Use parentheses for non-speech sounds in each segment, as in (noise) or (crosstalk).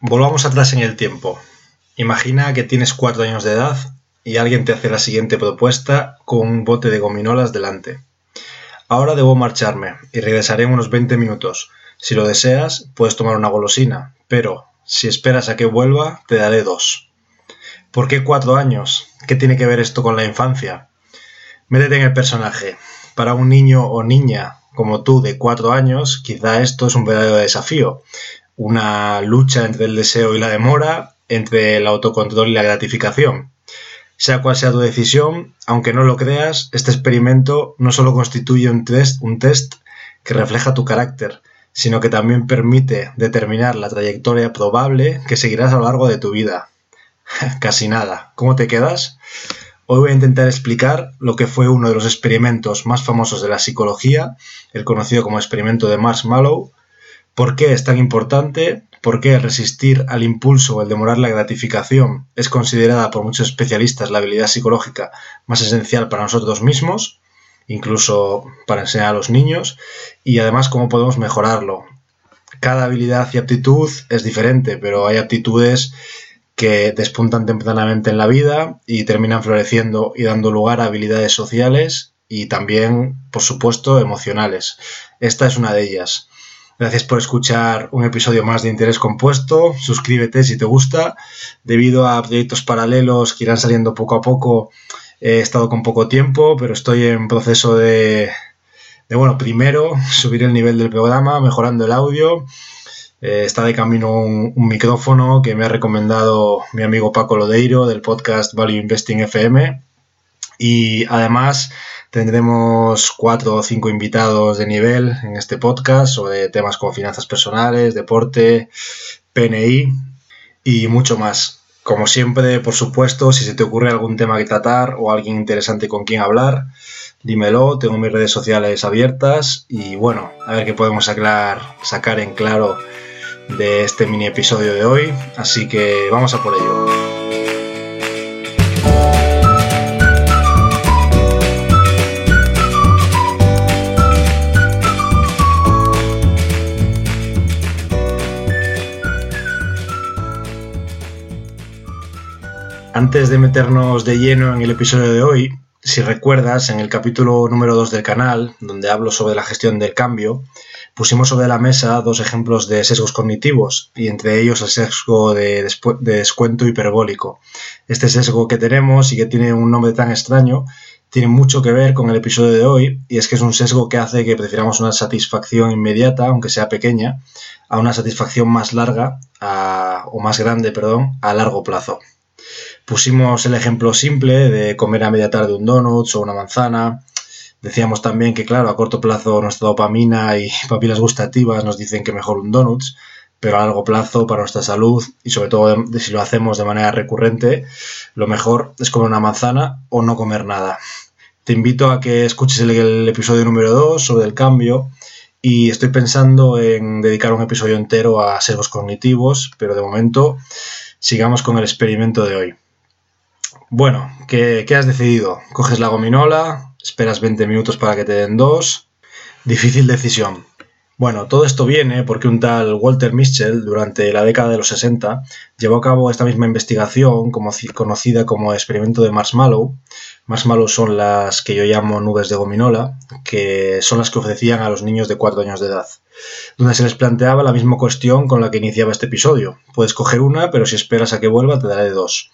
Volvamos atrás en el tiempo. Imagina que tienes cuatro años de edad y alguien te hace la siguiente propuesta con un bote de gominolas delante. Ahora debo marcharme y regresaré en unos 20 minutos. Si lo deseas, puedes tomar una golosina, pero si esperas a que vuelva, te daré dos. ¿Por qué cuatro años? ¿Qué tiene que ver esto con la infancia? Métete en el personaje. Para un niño o niña como tú de cuatro años, quizá esto es un verdadero desafío, una lucha entre el deseo y la demora, entre el autocontrol y la gratificación. Sea cual sea tu decisión, aunque no lo creas, este experimento no solo constituye un test, un test que refleja tu carácter, sino que también permite determinar la trayectoria probable que seguirás a lo largo de tu vida. (laughs) Casi nada. ¿Cómo te quedas? Hoy voy a intentar explicar lo que fue uno de los experimentos más famosos de la psicología, el conocido como experimento de Marshmallow, ¿Por qué es tan importante? ¿Por qué resistir al impulso o el demorar la gratificación es considerada por muchos especialistas la habilidad psicológica más esencial para nosotros mismos, incluso para enseñar a los niños? Y además, ¿cómo podemos mejorarlo? Cada habilidad y aptitud es diferente, pero hay aptitudes que despuntan tempranamente en la vida y terminan floreciendo y dando lugar a habilidades sociales y también, por supuesto, emocionales. Esta es una de ellas. Gracias por escuchar un episodio más de Interés Compuesto. Suscríbete si te gusta. Debido a proyectos paralelos que irán saliendo poco a poco, he estado con poco tiempo, pero estoy en proceso de, bueno, primero (laughs) subir el nivel del programa, mejorando el audio. Eh, está de camino un, un, micrófono que me ha recomendado mi amigo Paco Lodeiro del podcast Value Investing FM. Y además Tendremos cuatro o cinco invitados de nivel en este podcast sobre temas como finanzas personales, deporte, PNI y mucho más. Como siempre, por supuesto, si se te ocurre algún tema que tratar o alguien interesante con quien hablar, dímelo, tengo mis redes sociales abiertas y bueno, a ver qué podemos sacar, sacar en claro de este mini episodio de hoy. Así que vamos a por ello. Antes de meternos de lleno en el episodio de hoy, si recuerdas, en el capítulo número 2 del canal, donde hablo sobre la gestión del cambio, pusimos sobre la mesa dos ejemplos de sesgos cognitivos, y entre ellos el sesgo de, descuento hiperbólico. Este sesgo que tenemos y que tiene un nombre tan extraño, tiene mucho que ver con el episodio de hoy, y es que es un sesgo que hace que prefiramos una satisfacción inmediata, aunque sea pequeña, a una satisfacción más larga, o más grande, perdón, a largo plazo. Pusimos el ejemplo simple de comer a media tarde un donut o una manzana. Decíamos también que, claro, a corto plazo nuestra dopamina y (laughs) papilas gustativas nos dicen que mejor un donut, pero a largo plazo para nuestra salud y sobre todo si lo hacemos de manera recurrente, lo mejor es comer una manzana o no comer nada. Te invito a que escuches el, episodio número 2 sobre el cambio y estoy pensando en dedicar un episodio entero a sesgos cognitivos, pero de momento sigamos con el experimento de hoy. Bueno, ¿qué, has decidido? ¿Coges la gominola? ¿Esperas 20 minutos para que te den dos? Difícil decisión. Bueno, todo esto viene porque un tal Walter Mitchell, durante la década de los 60, llevó a cabo esta misma investigación conocida como experimento de marshmallow. Marshmallow son las que yo llamo nubes de gominola, que son las que ofrecían a los niños de 4 años de edad, donde se les planteaba la misma cuestión con la que iniciaba este episodio. Puedes coger una, pero si esperas a que vuelva te daré dos.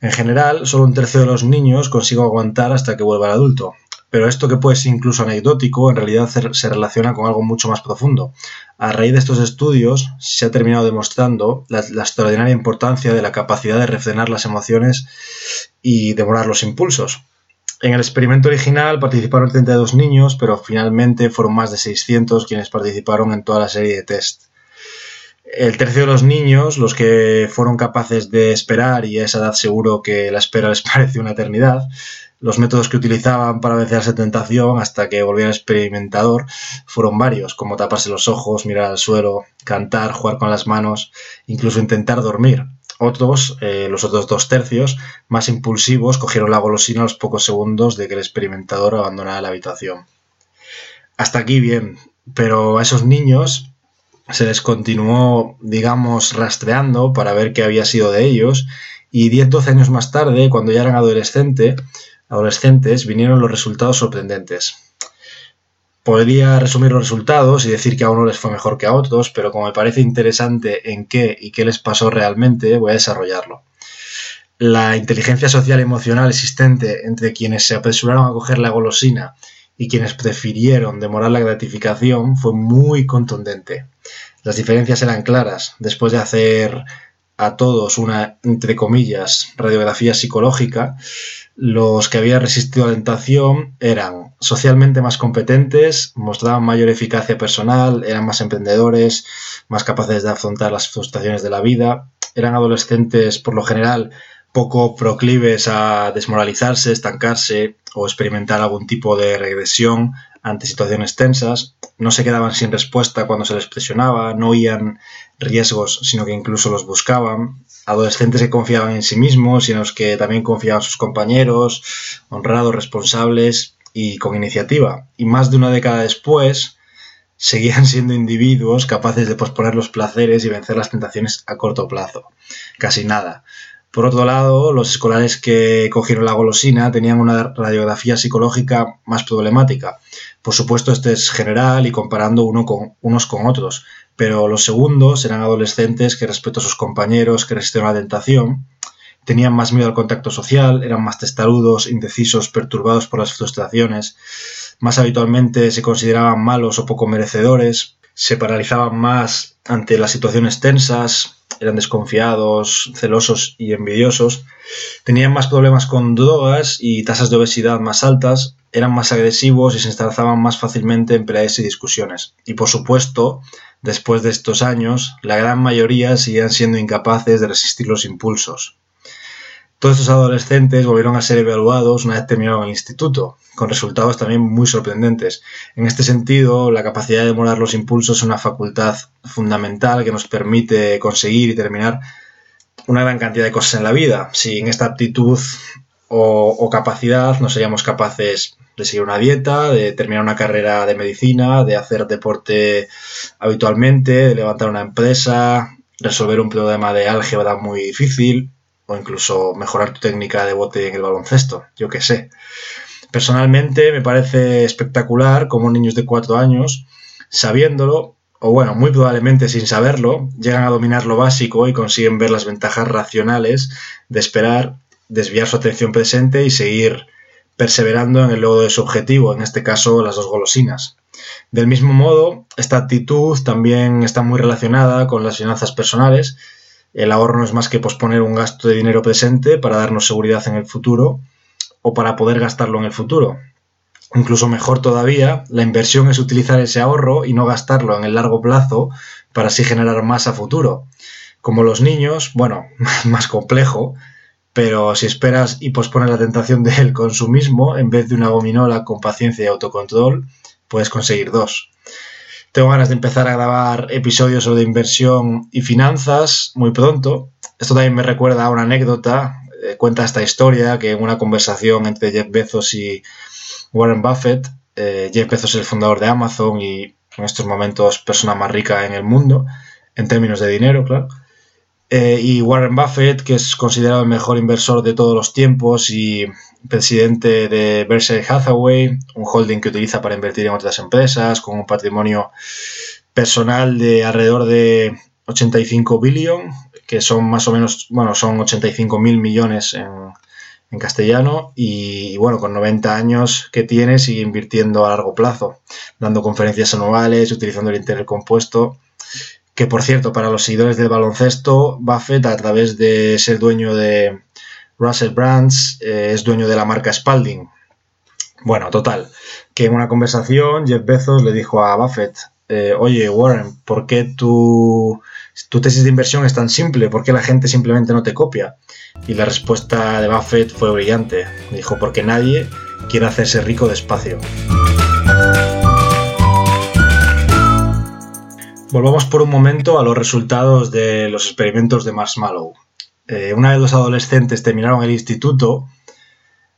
En general, solo un tercio de los niños consigue aguantar hasta que vuelva el adulto, pero esto que puede ser incluso anecdótico en realidad se relaciona con algo mucho más profundo. A raíz de estos estudios se ha terminado demostrando la, extraordinaria importancia de la capacidad de refrenar las emociones y demorar los impulsos. En el experimento original participaron 32 niños, pero finalmente fueron más de 600 quienes participaron en toda la serie de test el tercio de los niños, los que fueron capaces de esperar, y a esa edad seguro que la espera les (laughs) pareció una eternidad, los métodos que utilizaban para vencer esa tentación hasta que volviera experimentador fueron varios, como taparse los ojos, mirar al suelo, cantar, jugar con las manos, incluso intentar dormir. Otros, eh, los otros dos tercios, más impulsivos, cogieron la golosina a los pocos segundos de que el experimentador abandonara la habitación. Hasta aquí bien, pero a esos niños se les continuó, digamos, rastreando para ver qué había sido de ellos y 10-12 años más tarde, cuando ya eran adolescente, adolescentes, vinieron los resultados sorprendentes. Podría resumir los resultados y decir que a uno les fue mejor que a otros, pero como me parece interesante en qué y qué les pasó realmente, voy a desarrollarlo. La inteligencia social emocional existente entre quienes se apresuraron a coger la golosina y quienes prefirieron demorar la gratificación fue muy contundente. Las diferencias eran claras. Después de hacer a todos una, entre comillas, radiografía psicológica, los que habían resistido a la tentación eran socialmente más competentes, mostraban mayor eficacia personal, eran más emprendedores, más capaces de afrontar las frustraciones de la vida, eran adolescentes por lo general poco proclives a desmoralizarse, estancarse o experimentar algún tipo de regresión ante situaciones tensas, no se quedaban sin respuesta cuando se les presionaba, no oían riesgos, sino que incluso los buscaban, adolescentes que confiaban en sí mismos y en los que también confiaban sus compañeros, honrados, responsables y con iniciativa. Y más de una década después, seguían (laughs) siendo individuos capaces de posponer los placeres y vencer las tentaciones a corto plazo. Casi nada. Por otro lado, los escolares que cogieron la golosina tenían una radiografía psicológica más problemática. Por supuesto, este es general y comparando uno con, unos con otros, pero los segundos eran adolescentes que respecto a sus compañeros que resistieron la tentación, tenían más miedo al contacto social, eran más testarudos, indecisos, perturbados por las frustraciones, más habitualmente se consideraban malos o poco merecedores, se paralizaban más ante las situaciones tensas, eran desconfiados, celosos y envidiosos, tenían más problemas con drogas y tasas de obesidad más altas, eran más agresivos y se instalaban más fácilmente en peleas y discusiones. Y por supuesto, después de estos años, la gran mayoría seguían siendo incapaces de resistir los impulsos. Todos estos adolescentes volvieron a ser evaluados una vez terminaron el instituto, con resultados también muy sorprendentes. En este sentido, la capacidad de demorar los impulsos es una facultad fundamental que nos permite conseguir y terminar una gran cantidad de cosas en la vida. Sin esta aptitud o, capacidad no seríamos capaces de seguir una dieta, de terminar una carrera de medicina, de hacer deporte habitualmente, de levantar una empresa, resolver un problema de álgebra muy difícil, o incluso mejorar tu técnica de bote en el baloncesto, yo qué sé. Personalmente me parece espectacular cómo niños de 4 años, sabiéndolo, o bueno, muy probablemente sin saberlo, llegan a dominar lo básico y consiguen ver las ventajas racionales de esperar, desviar su atención presente y seguir perseverando en el logro de su objetivo, en este caso las dos golosinas. Del mismo modo, esta actitud también está muy relacionada con las finanzas personales, el ahorro no es más que posponer un gasto de dinero presente para darnos seguridad en el futuro o para poder gastarlo en el futuro. Incluso mejor todavía, la inversión es utilizar ese ahorro y no gastarlo en el largo plazo para así generar más a futuro. Como los niños, bueno, (laughs) más complejo, pero si esperas y pospones la tentación del consumismo, en vez de una gominola con paciencia y autocontrol, puedes conseguir dos. Tengo ganas de empezar a grabar episodios sobre inversión y finanzas muy pronto. Esto también me recuerda a una anécdota. Eh, cuenta esta historia que en una conversación entre Jeff Bezos y Warren Buffett, eh, Jeff Bezos es el fundador de Amazon y en estos momentos persona más rica en el mundo, en términos de dinero, claro. Eh, y Warren Buffett, que es considerado el mejor inversor de todos los tiempos y presidente de Berkshire Hathaway, un holding que utiliza para invertir en otras empresas, con un patrimonio personal de alrededor de 85 billion, que son más o menos, bueno, son 85 mil millones en, en castellano y, bueno, con 90 años que tiene sigue invirtiendo a largo plazo, dando conferencias anuales, utilizando el interés compuesto que por cierto, para los seguidores del baloncesto, Buffett, a través de ser dueño de Russell Brands, eh, es dueño de la marca Spalding. Bueno, total, que en una conversación Jeff Bezos le dijo a Buffett, eh, oye Warren, ¿por qué tu, tu tesis de inversión es tan simple? ¿Por qué la gente simplemente no te copia? Y la respuesta de Buffett fue brillante. Dijo, porque nadie quiere hacerse rico despacio. Volvamos por un momento a los resultados de los experimentos de Marshmallow. Eh, una vez los adolescentes terminaron el instituto,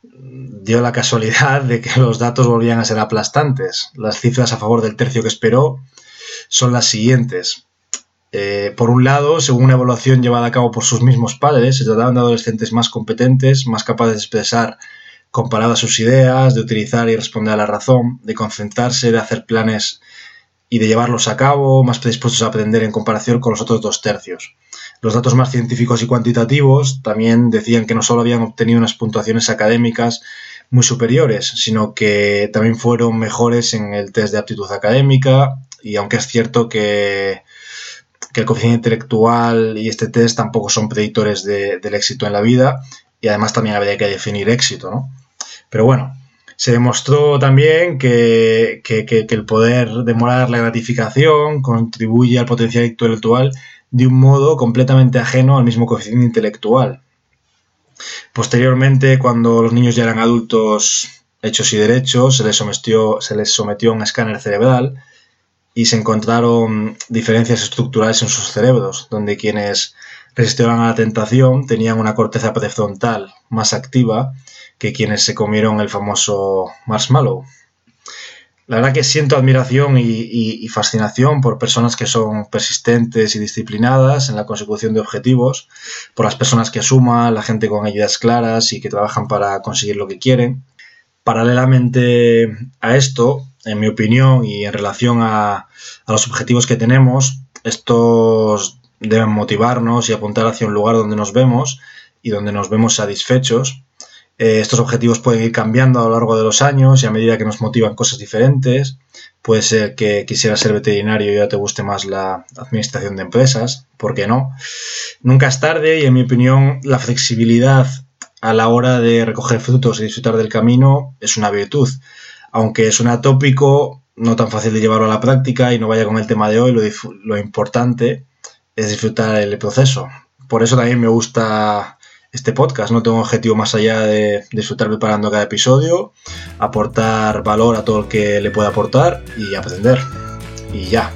dio la casualidad de que los datos volvían a ser aplastantes. Las cifras a favor del tercio que esperó son las siguientes. Eh, por un lado, según una evaluación llevada a cabo por sus mismos padres, se trataban de adolescentes más competentes, más capaces de expresar comparadas sus ideas, de utilizar y responder a la razón, de concentrarse, de hacer planes y de llevarlos a cabo, más predispuestos a aprender en comparación con los otros dos tercios. Los datos más científicos y cuantitativos también decían que no solo habían obtenido unas puntuaciones académicas muy superiores, sino que también fueron mejores en el test de aptitud académica y aunque es cierto que, el coeficiente intelectual y este test tampoco son predictores del éxito en la vida y además también habría que definir éxito, ¿no? Pero bueno, se demostró también que, el poder demorar la gratificación contribuye al potencial intelectual de un modo completamente ajeno al mismo coeficiente intelectual. Posteriormente, cuando los niños ya eran adultos hechos y derechos, se les sometió, se les sometió a un escáner cerebral y se encontraron diferencias estructurales en sus cerebros, donde quienes resistieron a la tentación tenían una corteza prefrontal más activa que quienes se comieron el famoso marshmallow. La verdad que siento admiración y, fascinación por personas que son persistentes y disciplinadas en la consecución de objetivos, por las personas que suman, la gente con ideas claras y que trabajan para conseguir lo que quieren. Paralelamente a esto, en mi opinión y en relación a, a los objetivos que tenemos, estos deben motivarnos y apuntar hacia un lugar donde nos vemos y donde nos vemos satisfechos eh, estos objetivos pueden ir cambiando a lo largo de los años y a medida que nos motivan cosas diferentes. Puede ser que quisieras ser veterinario y ya te guste más la administración de empresas, ¿por qué no? Nunca es tarde y en mi opinión la flexibilidad a la hora de recoger frutos y disfrutar del camino es una virtud. Aunque suena tópico, no tan fácil de llevarlo a la práctica y no vaya con el tema de hoy, lo, lo importante es disfrutar el proceso. Por eso también me gusta este podcast. No tengo objetivo más allá de disfrutar preparando cada episodio, aportar valor a todo el que le pueda aportar y aprender. Y ya.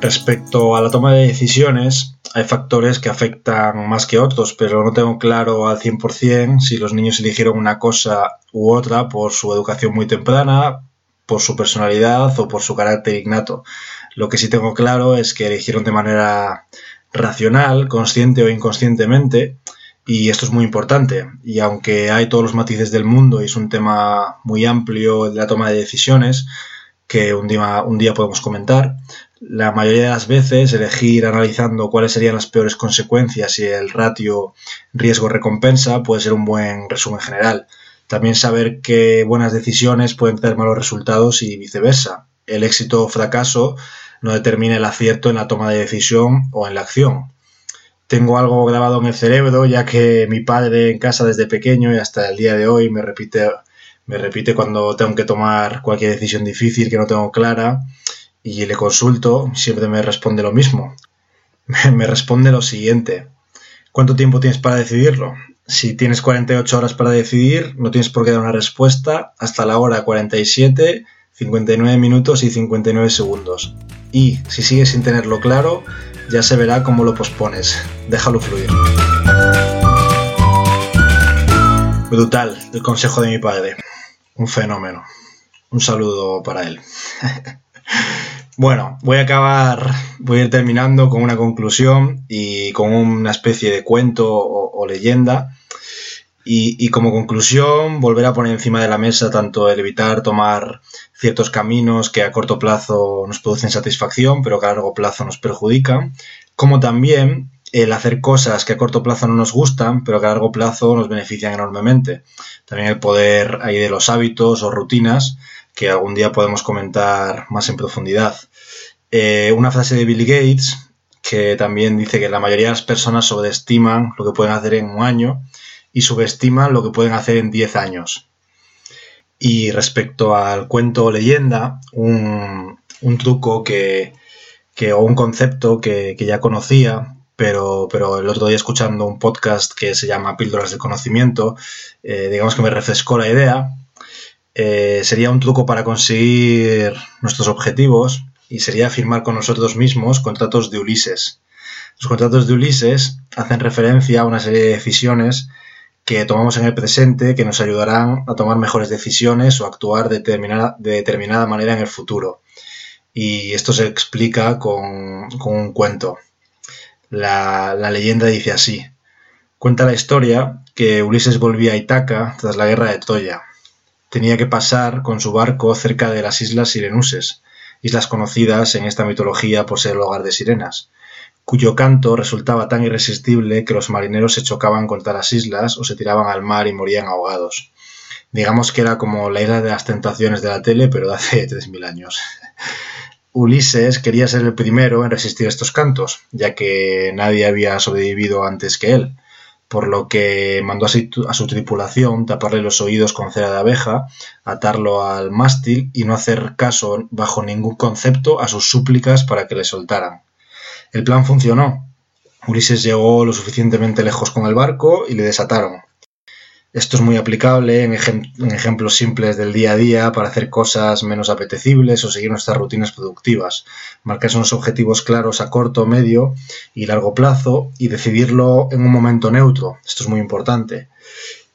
Respecto a la toma de decisiones, hay factores que afectan más que otros, pero no tengo claro al 100% si los niños eligieron una cosa u otra por su educación muy temprana, por su personalidad o por su carácter innato. Lo que sí tengo claro es que eligieron de manera racional, consciente o inconscientemente, y esto es muy importante. Y aunque hay todos los matices del mundo y es un tema muy amplio de la toma de decisiones, que un día, un día podemos comentar, la mayoría de las veces elegir analizando cuáles serían las peores consecuencias y el ratio riesgo-recompensa puede ser un buen resumen general. También saber que buenas decisiones pueden tener malos resultados y viceversa. El éxito o fracaso no determine el acierto en la toma de decisión o en la acción. Tengo algo grabado en el cerebro, ya que mi padre en casa desde pequeño y hasta el día de hoy me repite, me repite cuando tengo que tomar cualquier decisión difícil que no tengo clara y le consulto, siempre me responde lo mismo. (laughs) Me responde lo siguiente. ¿Cuánto tiempo tienes para decidirlo? Si tienes 48 horas para decidir, no tienes por qué dar una respuesta hasta la hora 47 59 minutos y 59 segundos. Y si sigues sin tenerlo claro, ya se verá cómo lo pospones. Déjalo fluir. Brutal, el consejo de mi padre. Un fenómeno. Un saludo para él. (laughs) bueno, voy a acabar, voy a ir terminando con una conclusión y con una especie de cuento o, leyenda. Y, como conclusión, volver a poner encima de la mesa tanto el evitar tomar ciertos caminos que a corto plazo nos producen satisfacción, pero que a largo plazo nos perjudican, como también el hacer cosas que a corto plazo no nos gustan, pero que a largo plazo nos benefician enormemente. También el poder ahí de los hábitos o rutinas que algún día podemos comentar más en profundidad. Eh, una frase de Bill Gates que también dice que la mayoría de las personas sobreestiman lo que pueden hacer en un año y subestiman lo que pueden hacer en 10 años. Y respecto al cuento o leyenda, un, truco que, o un concepto que, ya conocía, pero, pero, el otro día escuchando un podcast que se llama Píldoras de Conocimiento, eh, digamos que me refrescó la idea. Eh, sería un truco para conseguir nuestros objetivos y sería firmar con nosotros mismos contratos de Ulises. Los contratos de Ulises hacen referencia a una serie de decisiones que tomamos en el presente que nos ayudarán a tomar mejores decisiones o actuar de determinada, de determinada manera en el futuro. Y esto se explica con, un cuento. La, la leyenda dice así. Cuenta la historia que Ulises volvía a Itaca tras la guerra de Troya. Tenía que pasar con su barco cerca de las islas Sirenuses, islas conocidas en esta mitología por ser el hogar de sirenas cuyo canto resultaba tan irresistible que los marineros se chocaban contra las islas o se tiraban al mar y morían ahogados. Digamos que era como la isla de las tentaciones de la tele, pero de hace (laughs) 3.000 años. (laughs) Ulises quería ser el primero en resistir estos cantos, ya que nadie había sobrevivido antes que él, por lo que mandó a su tripulación taparle los oídos con cera de abeja, atarlo al mástil y no hacer caso bajo ningún concepto a sus súplicas para que le soltaran. El plan funcionó. Ulises llegó lo suficientemente lejos con el barco y le desataron. Esto es muy aplicable en, ejemplos simples del día a día para hacer cosas menos apetecibles o seguir nuestras rutinas productivas. Marcarse unos objetivos claros a corto, medio y largo plazo y decidirlo en un momento neutro. Esto es muy importante.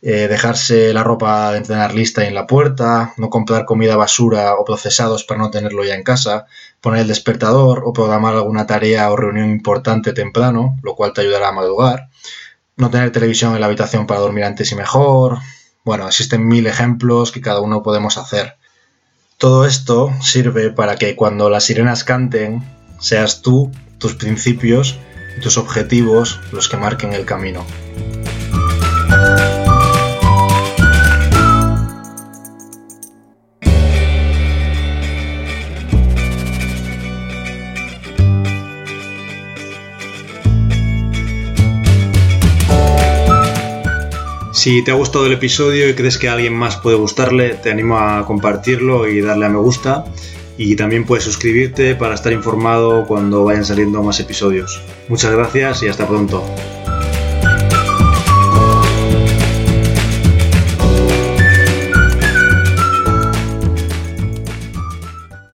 Eh, dejarse la ropa de entrenar lista en la puerta, no comprar comida basura o procesados para no tenerlo ya en casa, poner el despertador o programar alguna tarea o reunión importante temprano, lo cual te ayudará a madrugar, no tener televisión en la habitación para dormir antes y mejor. Bueno, existen mil ejemplos que cada uno podemos hacer. Todo esto sirve para que cuando las sirenas canten, seas tú, tus principios y tus objetivos los que marquen el camino. Si te ha gustado el episodio y crees que a alguien más puede gustarle, te animo a compartirlo y darle a me gusta. Y también puedes suscribirte para estar informado cuando vayan saliendo más episodios. Muchas gracias y hasta pronto.